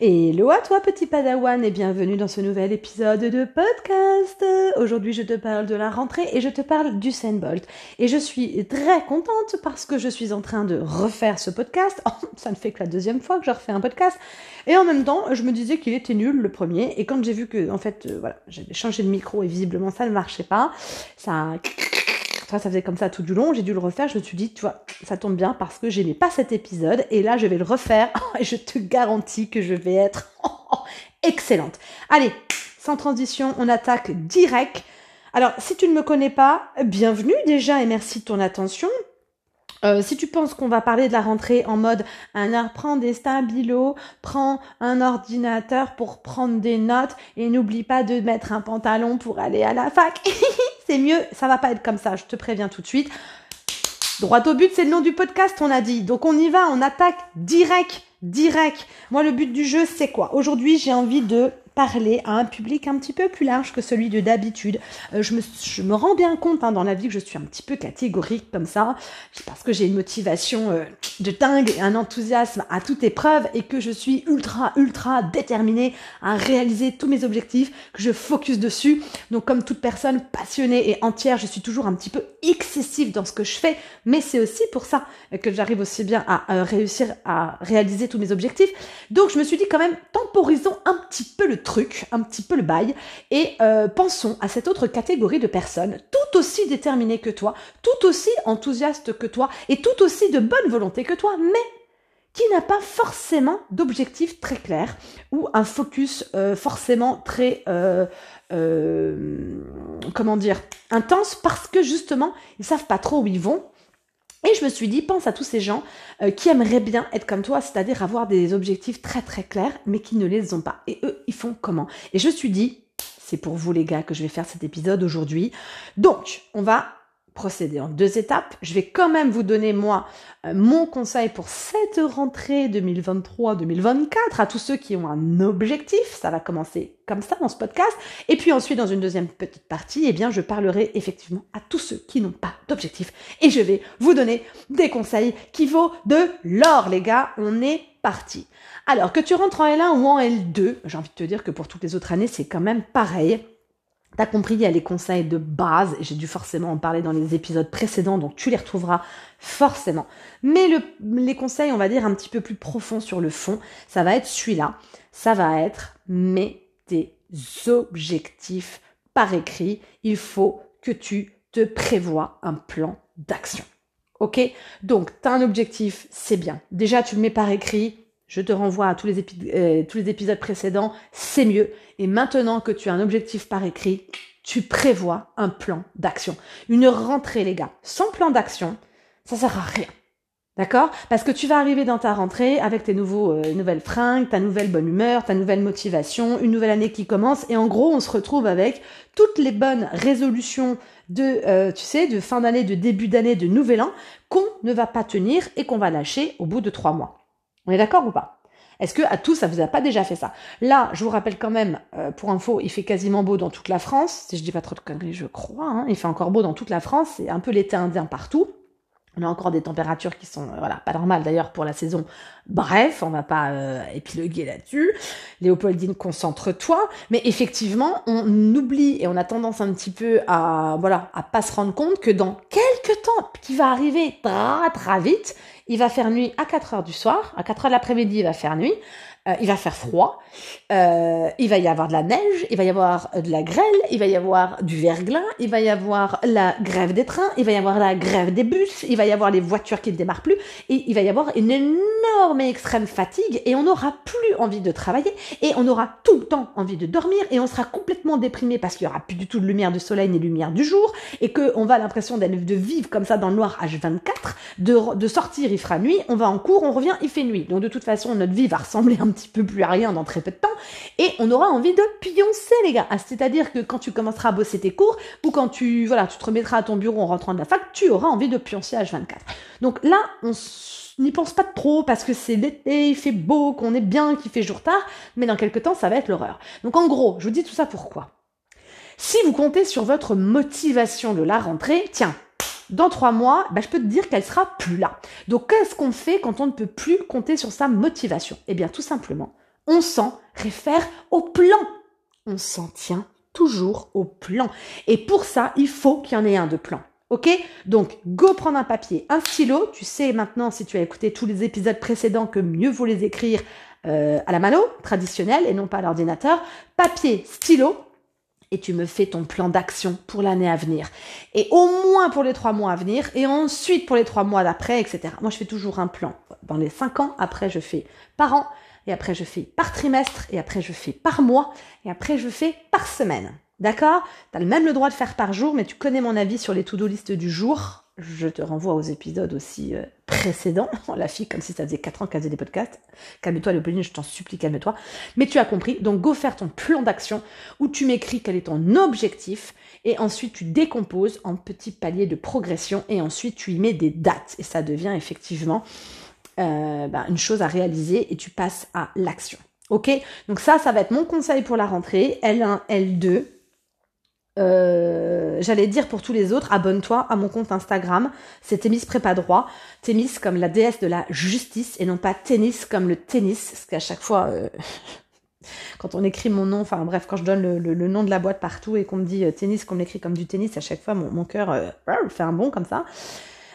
Hello à toi petit padawan et bienvenue dans ce nouvel épisode de podcast. Aujourd'hui je te parle de la rentrée et je te parle du Bolt. Et je suis très contente parce que je suis en train de refaire ce podcast. Oh, ça ne fait que la deuxième fois que je refais un podcast. Et en même temps je me disais qu'il était nul le premier. Et quand j'ai vu que en fait euh, voilà j'avais changé de micro et visiblement ça ne marchait pas, ça ça faisait comme ça tout du long, j'ai dû le refaire, je me suis dit, tu vois, ça tombe bien parce que j'aimais pas cet épisode, et là je vais le refaire, et je te garantis que je vais être excellente. Allez, sans transition, on attaque direct. Alors, si tu ne me connais pas, bienvenue déjà et merci de ton attention. Euh, si tu penses qu'on va parler de la rentrée en mode un heure prend des stabilos, prends un ordinateur pour prendre des notes et n'oublie pas de mettre un pantalon pour aller à la fac. c'est mieux, ça va pas être comme ça, je te préviens tout de suite. Droit au but, c'est le nom du podcast, on a dit. Donc on y va, on attaque direct, direct. Moi, le but du jeu, c'est quoi? Aujourd'hui, j'ai envie de parler à un public un petit peu plus large que celui de d'habitude. Euh, je, me, je me rends bien compte hein, dans la vie que je suis un petit peu catégorique comme ça, parce que j'ai une motivation euh, de dingue et un enthousiasme à toute épreuve et que je suis ultra, ultra déterminée à réaliser tous mes objectifs, que je focus dessus. Donc comme toute personne passionnée et entière, je suis toujours un petit peu excessive dans ce que je fais, mais c'est aussi pour ça que j'arrive aussi bien à, réussir à réaliser tous mes objectifs. Donc je me suis dit quand même, temporisons un petit peu le un petit peu le bail, et euh, pensons à cette autre catégorie de personnes, tout aussi déterminées que toi, tout aussi enthousiastes que toi, et tout aussi de bonne volonté que toi, mais qui n'a pas forcément d'objectif très clair ou un focus euh, forcément très euh, comment dire intense parce que justement ils savent pas trop où ils vont et je me suis dit, pense à tous ces gens euh, qui aimeraient bien être comme toi, c'est-à-dire avoir des objectifs très très clairs, mais qui ne les ont pas. Et eux, ils font comment? Et je me suis dit, c'est pour vous les gars que je vais faire cet épisode aujourd'hui. Donc, on va procéder en deux étapes. Je vais quand même vous donner, moi, euh, mon conseil pour cette rentrée 2023-2024 à tous ceux qui ont un objectif. Ça va commencer comme ça dans ce podcast. Et puis ensuite, dans une deuxième petite partie, eh bien, je parlerai effectivement à tous ceux qui n'ont pas d'objectif. Et je vais vous donner des conseils qui vaut de l'or, les gars. On est parti. Alors, que tu rentres en L1 ou en L2, j'ai envie de te dire que pour toutes les autres années, c'est quand même pareil. T'as compris, il y a les conseils de base, j'ai dû forcément en parler dans les épisodes précédents, donc tu les retrouveras forcément. Mais le, les conseils, on va dire, un petit peu plus profonds sur le fond, ça va être celui-là. Ça va être mets tes objectifs par écrit. Il faut que tu te prévois un plan d'action. Ok? Donc, tu as un objectif, c'est bien. Déjà, tu le mets par écrit, je te renvoie à tous les, euh, tous les épisodes précédents, c'est mieux. Et maintenant que tu as un objectif par écrit, tu prévois un plan d'action. Une rentrée, les gars, sans plan d'action, ça sert à rien. D'accord? Parce que tu vas arriver dans ta rentrée avec tes nouveaux, euh, nouvelles fringues, ta nouvelle bonne humeur, ta nouvelle motivation, une nouvelle année qui commence, et en gros, on se retrouve avec toutes les bonnes résolutions de, euh, tu sais, de fin d'année, de début d'année, de nouvel an, qu'on ne va pas tenir et qu'on va lâcher au bout de trois mois. On est d'accord ou pas? Est-ce que à tous, ça vous a pas déjà fait ça? Là, je vous rappelle quand même, euh, pour info, il fait quasiment beau dans toute la France. Si je dis pas trop de conneries, je crois. Hein. il fait encore beau dans toute la France. C'est un peu l'été indien partout. On a encore des températures qui sont euh, voilà pas normales d'ailleurs pour la saison. Bref, on va pas euh, épiloguer là-dessus. Léopoldine, concentre-toi. Mais effectivement, on oublie et on a tendance un petit peu à voilà à pas se rendre compte que dans quelques temps, qui va arriver très très vite, il va faire nuit à 4 heures du soir, à 4 heures de l'après-midi, il va faire nuit, euh, il va faire froid, euh, il va y avoir de la neige, il va y avoir de la grêle, il va y avoir du verglas, il va y avoir la grève des trains, il va y avoir la grève des bus, il va y avoir les voitures qui ne démarrent plus, et il va y avoir une énorme et extrême fatigue, et on n'aura plus envie de travailler, et on aura tout le temps envie de dormir, et on sera complètement déprimé parce qu'il y aura plus du tout de lumière du soleil ni de lumière du jour, et qu'on va l'impression de vivre comme ça dans le noir H24, de, de sortir, il fera nuit, on va en cours, on revient, il fait nuit. Donc de toute façon, notre vie va ressembler un petit peu plus à rien dans très peu de temps, et on aura envie de pioncer, les gars. Ah, c'est-à-dire que quand tu commenceras à bosser tes cours, ou quand tu, voilà, tu te remettras à ton bureau en rentrant de la fac, tu auras envie de pioncer H24. Donc là, on n'y pense pas trop parce que c'est l'été, il fait beau, qu'on est bien, qu'il fait jour tard, mais dans quelques temps, ça va être l'horreur. Donc en gros, je vous dis tout ça pourquoi Si vous comptez sur votre motivation de la rentrée, tiens, dans trois mois, bah, je peux te dire qu'elle sera plus là. Donc qu'est-ce qu'on fait quand on ne peut plus compter sur sa motivation? Eh bien tout simplement, On s'en réfère au plan. On s'en tient toujours au plan. Et pour ça, il faut qu'il y en ait un de plan. Ok? Donc, go prendre un papier, un stylo. Tu sais maintenant, si tu as écouté tous les épisodes précédents, que mieux vaut les écrire euh, à la mano, traditionnelle, et non pas à l'ordinateur. Papier, stylo, et tu me fais ton plan d'action pour l'année à venir. Et au moins pour les trois mois à venir, et ensuite pour les trois mois d'après, etc. Moi, je fais toujours un plan. Dans les cinq ans, après, je fais par an, et après, je fais par trimestre, et après, je fais par mois, et après, je fais par semaine. D'accord? Tu as même le droit de faire par jour, mais tu connais mon avis sur les to-do list du jour. Je te renvoie aux épisodes aussi euh, précédents. La fille, comme si ça faisait 4 ans qu'elle faisait des podcasts. Calme-toi, Léopoldine, je t'en supplie, calme-toi. Mais tu as compris. Donc, go faire ton plan d'action où tu m'écris quel est ton objectif et ensuite tu décomposes en petits paliers de progression et ensuite tu y mets des dates et ça devient effectivement euh, bah, une chose à réaliser et tu passes à l'action. Ok? Donc ça, ça va être mon conseil pour la rentrée. L1, L2. Euh, j'allais dire pour tous les autres, abonne-toi à mon compte Instagram, c'est Témis Prépa Droit. Témis comme la déesse de la justice et non pas tennis comme le tennis, parce qu'à chaque fois, euh, quand on écrit mon nom, enfin bref, quand je donne le, nom de la boîte partout et qu'on me dit euh, tennis, qu'on m'écrit comme du tennis, à chaque fois mon, cœur fait un bond comme ça.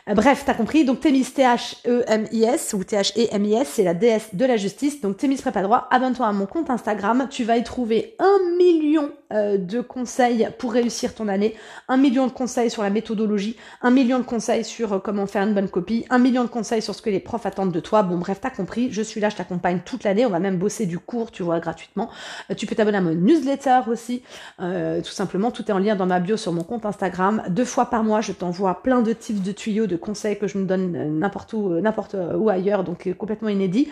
Euh, bref, t'as compris. Donc Thémis, T-H-E-M-I-S ou T-H-E-M-I-S, c'est la déesse de la justice. Donc Thémis Prépa Droit, abonne-toi à mon compte Instagram. Tu vas y trouver un million euh, de conseils pour réussir ton année, un million de conseils sur la méthodologie, un million de conseils sur euh, comment faire une bonne copie, un million de conseils sur ce que les profs attendent de toi. Bon, bref, t'as compris. Je suis là, je t'accompagne toute l'année. On va même bosser du cours, tu vois, gratuitement. tu peux t'abonner à mon newsletter aussi. tout simplement, tout est en lien dans ma bio sur mon compte Instagram. Deux fois par mois, je t'envoie plein de tips de tuyaux de conseils que je me donne euh, n'importe où, euh, n'importe où ailleurs, donc euh, complètement inédit.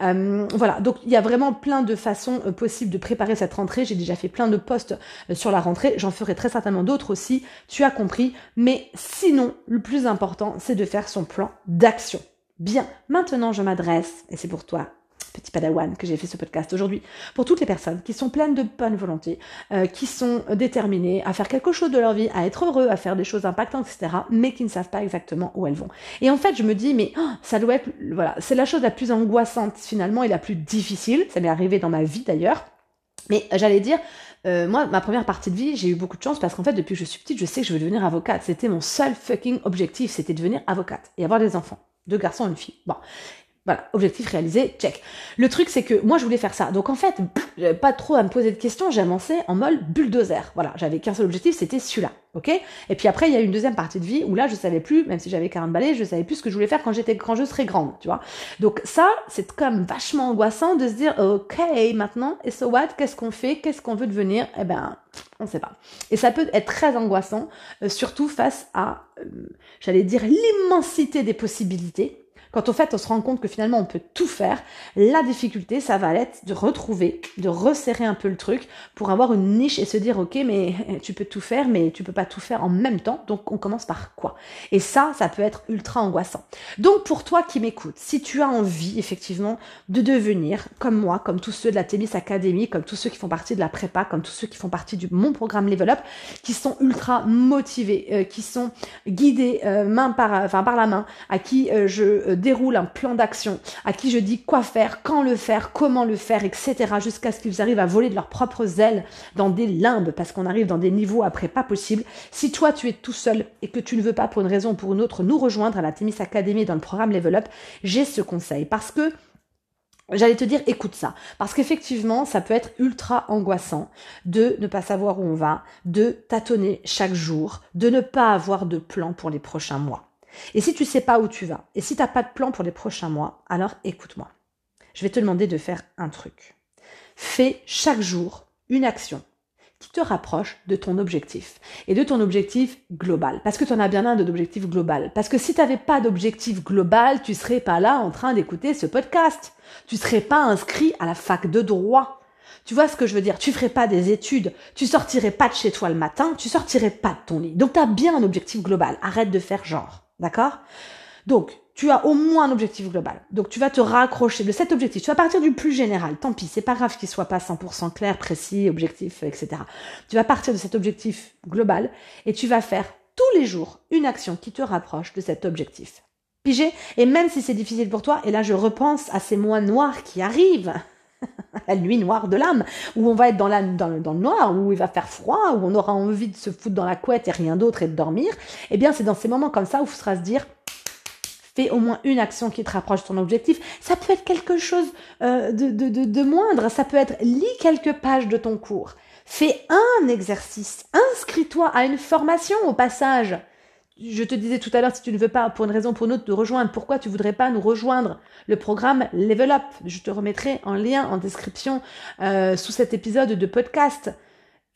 voilà, donc il y a vraiment plein de façons possibles de préparer cette rentrée. J'ai déjà fait plein de posts sur la rentrée, j'en ferai très certainement d'autres aussi, tu as compris. Mais sinon, le plus important, c'est de faire son plan d'action. Bien, maintenant je m'adresse, et c'est pour toi, petit padawan que j'ai fait ce podcast aujourd'hui, pour toutes les personnes qui sont pleines de bonne volonté, euh, qui sont déterminées à faire quelque chose de leur vie, à être heureux, à faire des choses impactantes, etc., mais qui ne savent pas exactement où elles vont. Et en fait, je me dis, mais oh, ça doit être, voilà, c'est la chose la plus angoissante finalement et la plus difficile. Ça m'est arrivé dans ma vie d'ailleurs. Mais j'allais dire, euh, moi, ma première partie de vie, j'ai eu beaucoup de chance parce qu'en fait, depuis que je suis petite, je sais que je veux devenir avocate. C'était mon seul fucking objectif, c'était devenir avocate et avoir des enfants. Deux garçons et une fille. Bon. Voilà, objectif réalisé, check. Le truc, c'est que moi, je voulais faire ça. Donc, en fait, pas trop à me poser de questions. J'avançais en mode bulldozer. Voilà, j'avais qu'un seul objectif, c'était celui-là. Ok? Et puis après, il y a eu une deuxième partie de vie où là, je savais plus, même si j'avais 40 balais, je savais plus ce que je voulais faire quand j'étais quand je serais grande, tu vois? Donc ça, c'est quand même vachement angoissant de se dire, ok, maintenant, et so what? Qu'est-ce qu'on fait? Qu'est-ce qu'on veut devenir? Eh ben, on sait pas. Et ça peut être très angoissant, euh, surtout face à, euh, j'allais dire, l'immensité des possibilités quand au fait on se rend compte que finalement on peut tout faire, la difficulté ça va être de retrouver, de resserrer un peu le truc pour avoir une niche et se dire ok mais tu peux tout faire mais tu peux pas tout faire en même temps donc on commence par quoi? Et ça ça peut être ultra angoissant. Donc pour toi qui m'écoutes, si tu as envie effectivement de devenir comme moi, comme tous ceux de la Témis Academy, comme tous ceux qui font partie de la prépa, comme tous ceux qui font partie du mon programme Level Up, qui sont ultra motivés, euh, qui sont guidés euh, main par enfin par la main, à qui euh, je déroule un plan d'action, à qui je dis quoi faire, quand le faire, comment le faire, etc. jusqu'à ce qu'ils arrivent à voler de leurs propres ailes dans des limbes, parce qu'on arrive dans des niveaux après pas possible. Si toi tu es tout seul et que tu ne veux pas pour une raison ou pour une autre nous rejoindre à la Témis Academy dans le programme Level Up, j'ai ce conseil parce que J'allais te dire, écoute ça, parce qu'effectivement, ça peut être ultra angoissant de ne pas savoir où on va, de tâtonner chaque jour, de ne pas avoir de plan pour les prochains mois. Et si tu sais pas où tu vas, et si tu n'as pas de plan pour les prochains mois, alors écoute-moi. Je vais te demander de faire un truc. Fais chaque jour une action qui te rapproche de ton objectif et de ton objectif global. Parce que tu en as bien un d'objectif global. Parce que si tu n'avais pas d'objectif global, tu serais pas là en train d'écouter ce podcast. Tu serais pas inscrit à la fac de droit. Tu vois ce que je veux dire? Tu ferais pas des études, tu sortirais pas de chez toi le matin, tu sortirais pas de ton lit. Donc tu as bien un objectif global. Arrête de faire genre. D'accord? Donc, tu as au moins un objectif global. Donc, tu vas te raccrocher de cet objectif. Tu vas partir du plus général. Tant pis, c'est pas grave qu'il soit pas 100% clair, précis, objectif, etc. Tu vas partir de cet objectif global et tu vas faire tous les jours une action qui te rapproche de cet objectif. Pigé? Et même si c'est difficile pour toi, et là je repense à ces mois noirs qui arrivent, la nuit noire de l'âme, où on va être dans, la, dans, le noir, où il va faire froid, où on aura envie de se foutre dans la couette et rien d'autre et de dormir, eh bien c'est dans ces moments comme ça où il faudra se dire fais au moins une action qui te rapproche de ton objectif. Ça peut être quelque chose euh, de, de, de, de moindre, ça peut être lis quelques pages de ton cours. Fais un exercice, inscris-toi à une formation au passage je te disais tout à l'heure, si tu ne veux pas, pour une raison ou pour une autre, te rejoindre, pourquoi tu voudrais pas nous rejoindre? Le programme Level Up, je te remettrai en lien en description euh, sous cet épisode de podcast.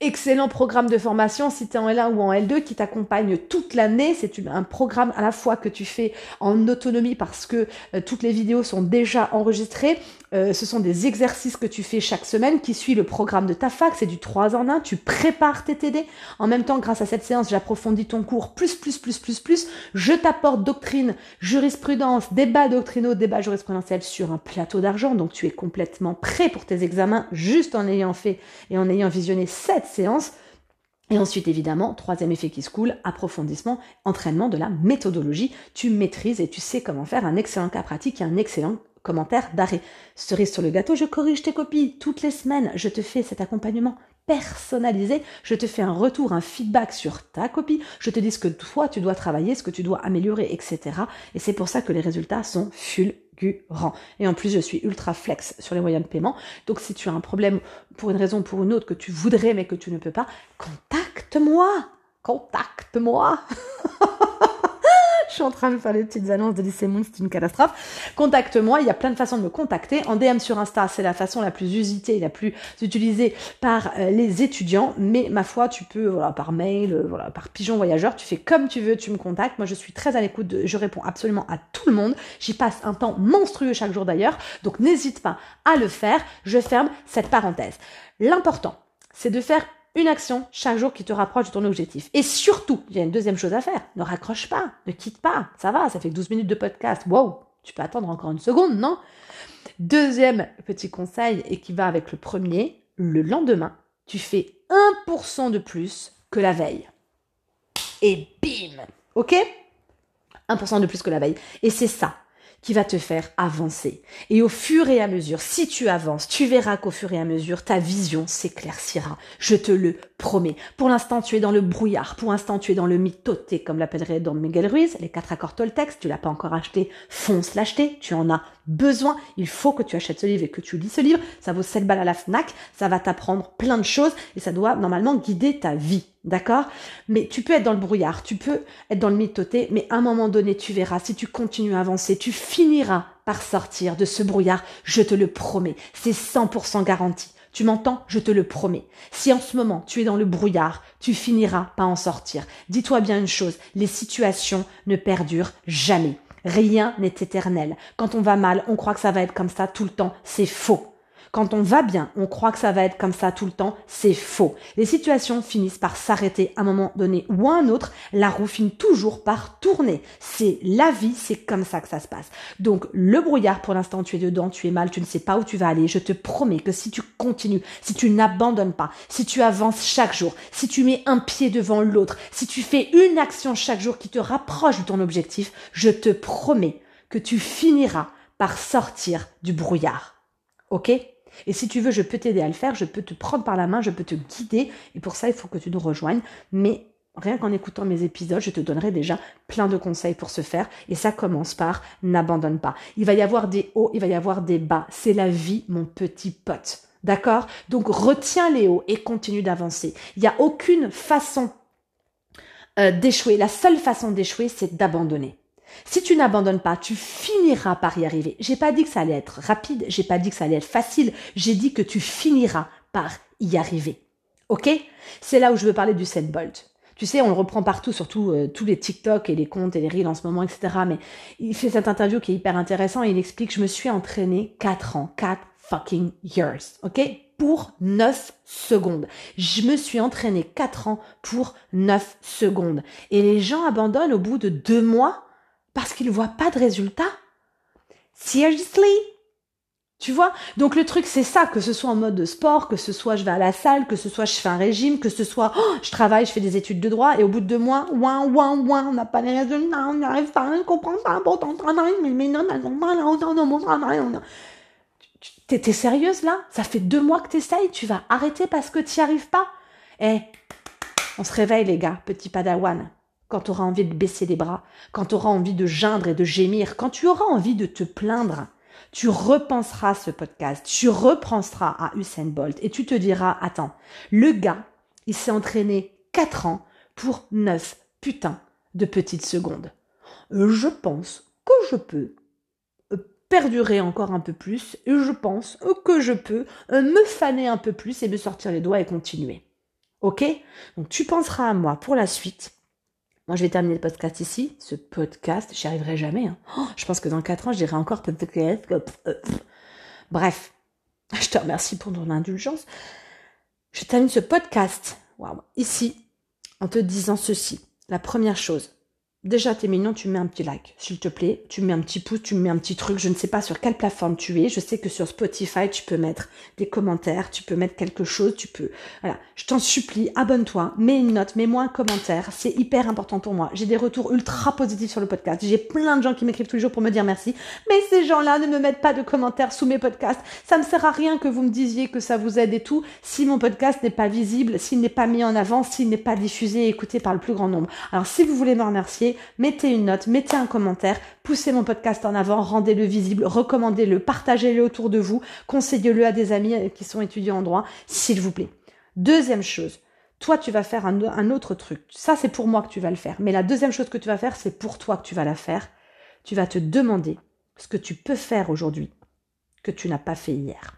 Excellent programme de formation si tu es en L1 ou en L2 qui t'accompagne toute l'année. C'est un programme à la fois que tu fais en autonomie parce que euh, toutes les vidéos sont déjà enregistrées. Euh, ce sont des exercices que tu fais chaque semaine qui suit le programme de ta fac. C'est du 3 en 1. Tu prépares tes TD. En même temps, grâce à cette séance, j'approfondis ton cours plus, plus, plus, plus, plus. Je t'apporte doctrine, jurisprudence, débat doctrinaux, débat jurisprudentiel sur un plateau d'argent. Donc tu es complètement prêt pour tes examens juste en ayant fait et en ayant visionné séance. Et ensuite, évidemment, troisième effet qui se coule, approfondissement, entraînement de la méthodologie. Tu maîtrises et tu sais comment faire un excellent cas pratique et un excellent commentaire d'arrêt. Cerise sur le gâteau, je corrige tes copies toutes les semaines. Je te fais cet accompagnement personnalisé. Je te fais un retour, un feedback sur ta copie. Je te dis ce que toi tu dois travailler, ce que tu dois améliorer, etc. Et c'est pour ça que les résultats sont fulgurants. Et en plus, je suis ultra flex sur les moyens de paiement. Donc si tu as un problème pour une raison ou pour une autre que tu voudrais mais que tu ne peux pas, contacte-moi. Contacte-moi. je suis en train de faire les petites annonces de lycée Moon, c'est une catastrophe. Contacte-moi, il y a plein de façons de me contacter. En DM sur Insta, c'est la façon la plus usitée, la plus utilisée par euh, les étudiants. Mais ma foi, tu peux, voilà, par mail, euh, voilà, par pigeon voyageur, tu fais comme tu veux, tu me contactes. Moi, je suis très à l'écoute, je réponds absolument à tout le monde. J'y passe un temps monstrueux chaque jour d'ailleurs. Donc n'hésite pas à le faire. Je ferme cette parenthèse. L'important, c'est de faire une action chaque jour qui te rapproche de ton objectif. Et surtout, il y a une deuxième chose à faire. Ne raccroche pas, ne quitte pas. Ça va, ça fait 12 minutes de podcast. Wow, tu peux attendre encore une seconde, non? Deuxième petit conseil, et qui va avec le premier, le lendemain, tu fais 1% de plus que la veille. Et bim Ok? 1% de plus que la veille. Et c'est ça qui va te faire avancer. Et au fur et à mesure, si tu avances, tu verras qu'au fur et à mesure, ta vision s'éclaircira. Je te le promets. Pour l'instant, tu es dans le brouillard. Pour l'instant, tu es dans le mitoté, comme l'appellerait Don Miguel Ruiz, les quatre accords Toltex. Tu l'as pas encore acheté, fonce l'acheter. Tu en as besoin. Il faut que tu achètes ce livre et que tu lis ce livre. Ça vaut 7 balles à la FNAC. Ça va t'apprendre plein de choses et ça doit normalement guider ta vie. D'accord? Mais tu peux être dans le brouillard, tu peux être dans le mitoté, mais à un moment donné, tu verras, si tu continues à avancer, tu finiras par sortir de ce brouillard, je te le promets. C'est 100% garanti. Tu m'entends? Je te le promets. Si en ce moment tu es dans le brouillard, tu finiras par en sortir. Dis-toi bien une chose, les situations ne perdurent jamais. Rien n'est éternel. Quand on va mal, on croit que ça va être comme ça tout le temps. C'est faux. Quand on va bien, on croit que ça va être comme ça tout le temps, c'est faux. Les situations finissent par s'arrêter à un moment donné ou à un autre, la roue finit toujours par tourner. C'est la vie, c'est comme ça que ça se passe. Donc le brouillard, pour l'instant, tu es dedans, tu es mal, tu ne sais pas où tu vas aller. Je te promets que si tu continues, si tu n'abandonnes pas, si tu avances chaque jour, si tu mets un pied devant l'autre, si tu fais une action chaque jour qui te rapproche de ton objectif, je te promets que tu finiras par sortir du brouillard. Ok? Et si tu veux, je peux t'aider à le faire, je peux te prendre par la main, je peux te guider. Et pour ça, il faut que tu nous rejoignes. Mais rien qu'en écoutant mes épisodes, je te donnerai déjà plein de conseils pour ce faire. Et ça commence par n'abandonne pas. Il va y avoir des hauts, il va y avoir des bas. C'est la vie, mon petit pote. D'accord? Donc retiens les hauts et continue d'avancer. Il n'y a aucune façon euh, d'échouer. La seule façon d'échouer, c'est d'abandonner. Si tu n'abandonnes pas, tu finiras par y arriver. J'ai pas dit que ça allait être rapide, j'ai pas dit que ça allait être facile, j'ai dit que tu finiras par y arriver. Ok? C'est là où je veux parler du set bolt. Tu sais, on le reprend partout, surtout euh, tous les TikTok et les comptes et les reels en ce moment, etc. Mais il fait cette interview qui est hyper intéressant et il explique, je me suis entraîné 4 ans, 4 fucking years, ok? Pour 9 secondes. Je me suis entraîné 4 ans pour 9 secondes. Et les gens abandonnent au bout de 2 mois parce qu'ils ne voient pas de résultat. Seriously? Tu vois? Donc le truc c'est ça, que ce soit en mode sport, que ce soit je vais à la salle, que ce soit je fais un régime, que ce soit oh, je travaille, je fais des études de droit, et au bout de deux mois, ouin, ouin, ouin, on n'a pas les résultats, on n'arrive pas à comprendre pas pour ton travail, mais non, non, T'es sérieuse là? Ça fait deux mois que t'essayes, tu vas arrêter parce que t'y arrives pas? Eh, on se réveille les gars, petit padawan. Quand tu auras envie de baisser les bras, quand tu auras envie de geindre et de gémir, quand tu auras envie de te plaindre, tu repenseras ce podcast, tu repenseras à Usain Bolt et tu te diras, attends, le gars, il s'est entraîné quatre ans pour neuf putains de petites secondes. Je pense que je peux perdurer encore un peu plus et je pense que je peux me faner un peu plus et me sortir les doigts et continuer. Ok? Donc tu penseras à moi pour la suite. Moi, je vais terminer le podcast ici. Ce podcast, j'y arriverai jamais. Hein. Oh, je pense que dans 4 ans, je dirai encore Bref, je te remercie pour ton indulgence. Je termine ce podcast ici en te disant ceci. La première chose, Déjà, t'es mignon, tu mets un petit like, s'il te plaît. Tu mets un petit pouce, tu mets un petit truc. Je ne sais pas sur quelle plateforme tu es. Je sais que sur Spotify, tu peux mettre des commentaires, tu peux mettre quelque chose, tu peux. Voilà. Je t'en supplie, abonne-toi, mets une note, mets-moi un commentaire. C'est hyper important pour moi. J'ai des retours ultra positifs sur le podcast. J'ai plein de gens qui m'écrivent tous les jours pour me dire merci. Mais ces gens-là ne me mettent pas de commentaires sous mes podcasts. Ça me sert à rien que vous me disiez que ça vous aide et tout si mon podcast n'est pas visible, s'il n'est pas mis en avant, s'il n'est pas diffusé et écouté par le plus grand nombre. Alors, si vous voulez me remercier, mettez une note, mettez un commentaire, poussez mon podcast en avant, rendez-le visible, recommandez-le, partagez-le autour de vous, conseillez-le à des amis qui sont étudiants en droit, s'il vous plaît. Deuxième chose, toi, tu vas faire un, un autre truc. Ça, c'est pour moi que tu vas le faire. Mais la deuxième chose que tu vas faire, c'est pour toi que tu vas la faire. Tu vas te demander ce que tu peux faire aujourd'hui que tu n'as pas fait hier.